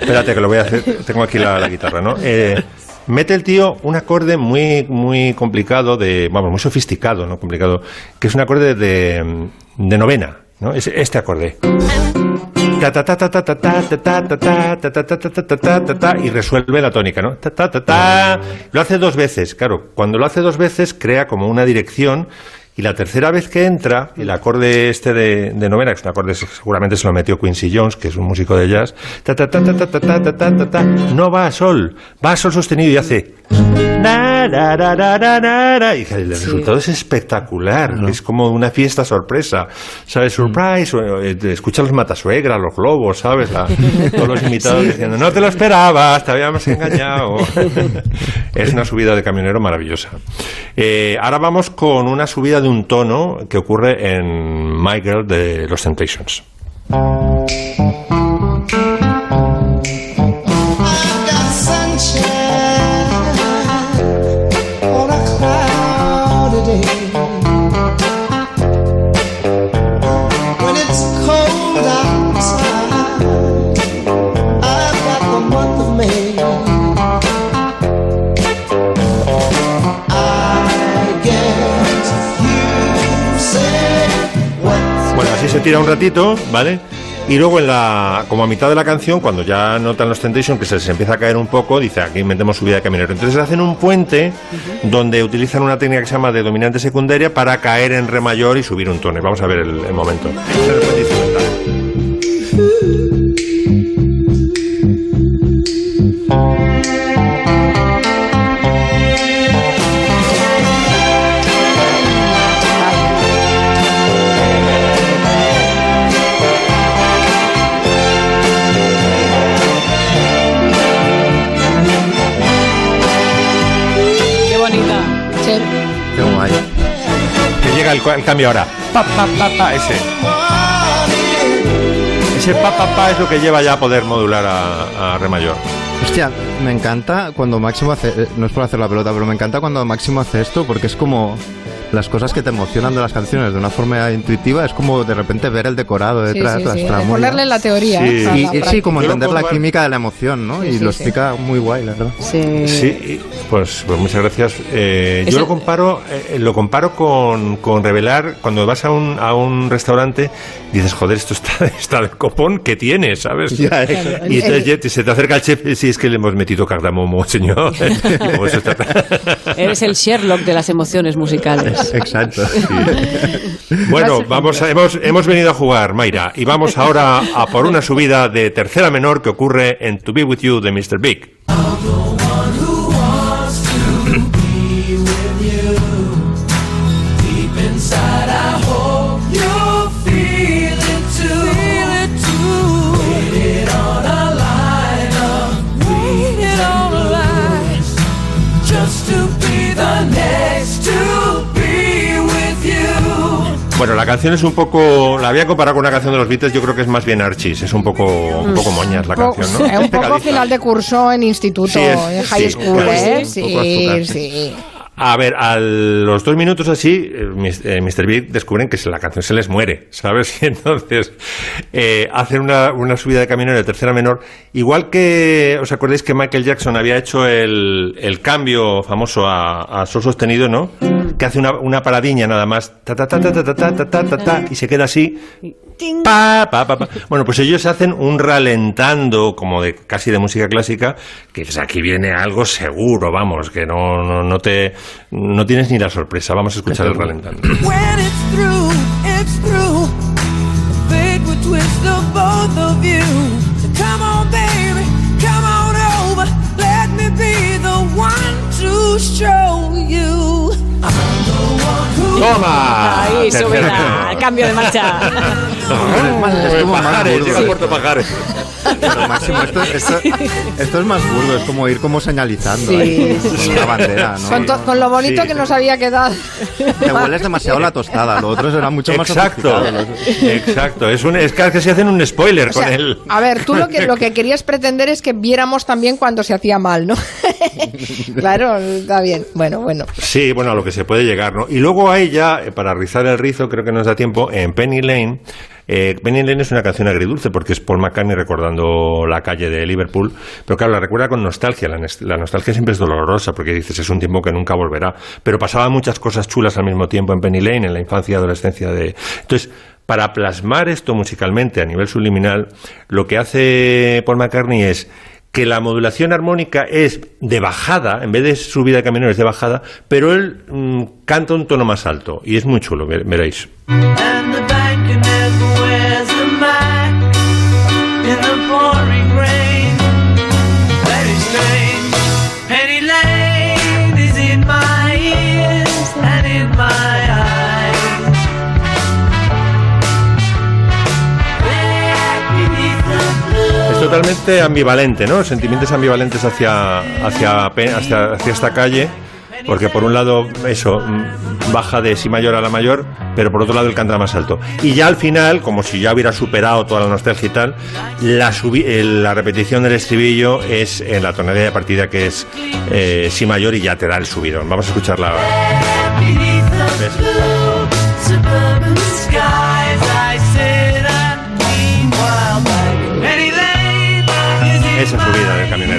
Espérate, que lo voy a hacer. Tengo aquí la, la guitarra, ¿no? Eh, mete el tío un acorde muy, muy complicado, de, vamos, muy sofisticado, ¿no? Complicado, que es un acorde de, de novena, ¿no? Es este acorde. Y resuelve la tónica, ¿no? Lo hace dos veces, claro. Cuando lo hace dos veces, crea como una dirección. Y la tercera vez que entra, el acorde este de, de novena, que es un acorde que seguramente se lo metió Quincy Jones, que es un músico de jazz, ta, ta, ta, no va a sol, va a sol sostenido y hace... Y el resultado es espectacular, es como una fiesta sorpresa, ¿sabes? Surprise, escucha los matasuegras, los globos, ¿sabes? La, todos los invitados diciendo, no te lo esperabas, te habíamos engañado. es una subida de camionero maravillosa. Ahora vamos con una subida de un tono que ocurre en My Girl de los Temptations. Se tira un ratito, ¿vale? Y luego en la, como a mitad de la canción, cuando ya notan los Temptation que se les empieza a caer un poco, dice aquí metemos subida de camionero. Entonces hacen un puente donde utilizan una técnica que se llama de dominante secundaria para caer en re mayor y subir un tono. Vamos a ver el, el momento. Este es el El, cambio ahora. Pa, pa, ese. Ese pa, pa, pa es lo que lleva ya a poder modular a, a re mayor. Hostia, me encanta cuando Máximo hace. eh, No es por hacer la pelota, pero me encanta cuando Máximo hace esto porque es como. Las cosas que te emocionan de las canciones de una forma intuitiva es como de repente ver el decorado Sí, detrás, sí, las sí, de tramoyas. ponerle la teoría, Sí, ¿eh? la y- sí, práctica. como entender la química de la emoción, ¿no? Sí, y sí, lo sí. explica muy guay, la verdad. Sí. Sí, pues, pues muchas gracias. Eh, yo el- lo comparo, eh, lo comparo con, con revelar cuando vas a un, a un restaurante, dices, joder, esto está, <laughs> está del copón que tiene, ¿sabes? Ya, y entonces ya se te acerca el chef y si es que le hemos metido cardamomo, señor. Y como eso está- Eres el Sherlock de las emociones musicales. <laughs> Exacto. <laughs> Bueno, vamos a- hemos, hemos venido a jugar, Mayra, y vamos ahora a por una subida de tercera menor que ocurre en To Be With You de Mr. Big. Canción es un poco. La había comparado con una canción de los Beatles, yo creo que es más bien Archis. Es un poco, un poco moñas la canción, ¿no? eh, un poco final de curso en instituto, Sí, es- en high sí, school, claro, ¿eh? sí, Sí. A ver, a los dos minutos así, eh, mis- eh, Mr. Big descubren que la canción se les muere, ¿sabes? Y <laughs> entonces eh, hacen una, una subida de camino de tercera menor. Igual que, ¿os acordáis que Michael Jackson había hecho el, el cambio famoso a, a sol sostenido, ¿no? Que hace una, una paradiña nada más, ta, ta, ta, ta, ta, ta, ta, ta, ta, ta, y se queda así, pa, pa, pa. Bueno, pues ellos hacen un ralentando como de casi de música clásica, que dices, aquí viene algo seguro, vamos, que no, no, no te no tienes ni la sorpresa. Vamos a escuchar el ralentando. When it's through, it's through. ¡Toma! Ahí, subida, cambio de marcha. Pajares, llega Puerto Pajares. Pero, Máximo, esto, esto- esto es más burdo, es como ir como señalizando Sí, ahí, con una bandera, ¿no? Con, to- con lo bonito Sí. que nos había quedado. Te hueles demasiado la tostada, lo otro será mucho más Exacto, exacto. Es, un, es que casi hacen un spoiler O con sea, él. a ver, tú lo que, lo que querías pretender es que viéramos también cuando se hacía mal, ¿no? <laughs> claro, está bien. Bueno, bueno. Sí, bueno, a lo que se puede llegar, ¿no? Y luego hay ya, eh, para rizar el rizo, creo que nos da tiempo, en Penny Lane. Eh, Penny Lane es una canción agridulce porque es Paul McCartney recordando la calle de Liverpool, pero claro, la recuerda con nostalgia. La, nostalgia siempre es dolorosa porque dices, es un tiempo que nunca volverá. Pero pasaban muchas cosas chulas al mismo tiempo en Penny Lane, en la infancia y adolescencia de... Entonces, para plasmar esto musicalmente a nivel subliminal, lo que hace Paul McCartney es que la modulación armónica es de bajada, en vez de subida de camino es de bajada, pero él mm, canta un tono más alto y es muy chulo, ve- veréis. Totalmente ambivalente, ¿no? Sentimientos ambivalentes hacia, hacia, hacia, hacia esta calle, porque por un lado, eso, mm, baja de si mayor a la mayor, pero por otro lado el canta más alto. Y ya al final, como si ya hubiera superado toda la nostalgia y tal, la, subi- eh, la repetición del estribillo es en la tonalidad de partida que es eh, si mayor y ya te da el subidón. Vamos a escucharla ahora. Esa subida del camionero.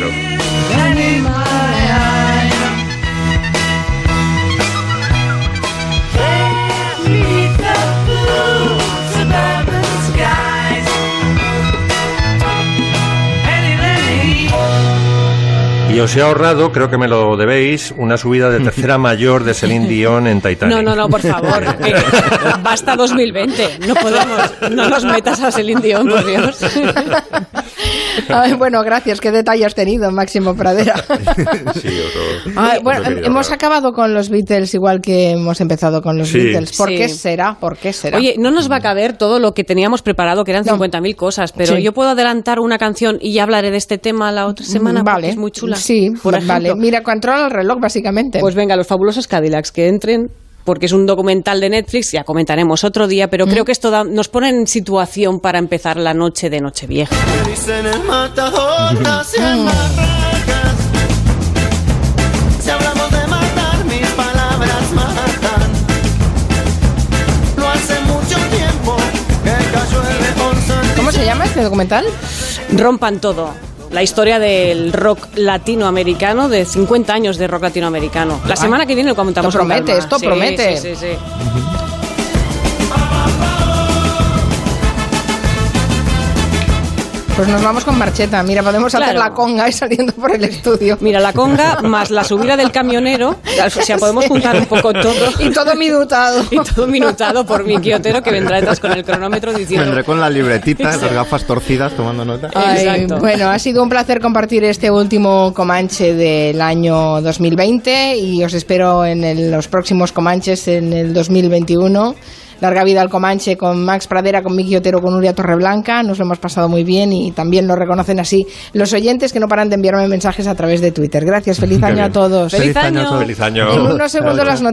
Y os he ahorrado, creo que me lo debéis, una subida de tercera <laughs> mayor de Celine Dion en Titanic. No, no, no, por favor. <laughs> que basta 2020. No podemos. No nos metas a Celine Dion, por Dios. <laughs> Ay, bueno, gracias. Qué detalle has tenido, Máximo Pradera. Sí, otro- Ay, bueno, hemos raro. acabado con los Beatles igual que hemos empezado con los Sí. Beatles. ¿Por Sí. qué será? ¿Por qué será? Oye, no nos va a caber todo lo que teníamos preparado, que eran 50.000 cosas, pero Sí. yo puedo adelantar una canción y ya hablaré de este tema la otra semana, porque vale, es muy chula. Sí, por ejemplo. vale. Mira, controla el reloj, básicamente. Pues venga, los fabulosos Cadillacs que entren porque es un documental de Netflix, ya comentaremos otro día, pero creo que esto da- nos pone en situación para empezar la noche de Nochevieja. Santísimo. ¿Cómo se llama este documental? Rompan todo. La historia del rock latinoamericano, de 50 años de rock latinoamericano. La semana que viene lo comentamos esto con promete, esto Sí, promete. Sí, sí, sí. Pues nos vamos con marcheta. Mira, podemos hacer la conga y saliendo por el estudio. Mira, la conga más la subida del camionero, o sea, podemos juntar un poco todo. Y todo minutado. Y todo minutado por Miki Otero, que vendrá detrás con el cronómetro diciendo... Vendré con la libretita, las gafas torcidas tomando nota. Ay, Exacto. bueno, ha sido un placer compartir este último Comanche del año 2020 y os espero en el- los próximos Comanches en el 2021. Larga vida al Comanche con Max Pradera, con Miki Otero, con Nuria Torreblanca. Nos lo hemos pasado muy bien y también lo reconocen así los oyentes que no paran de enviarme mensajes a través de Twitter. Gracias, feliz año a todos. ¡Feliz año! Feliz año. En unos segundos las noticias.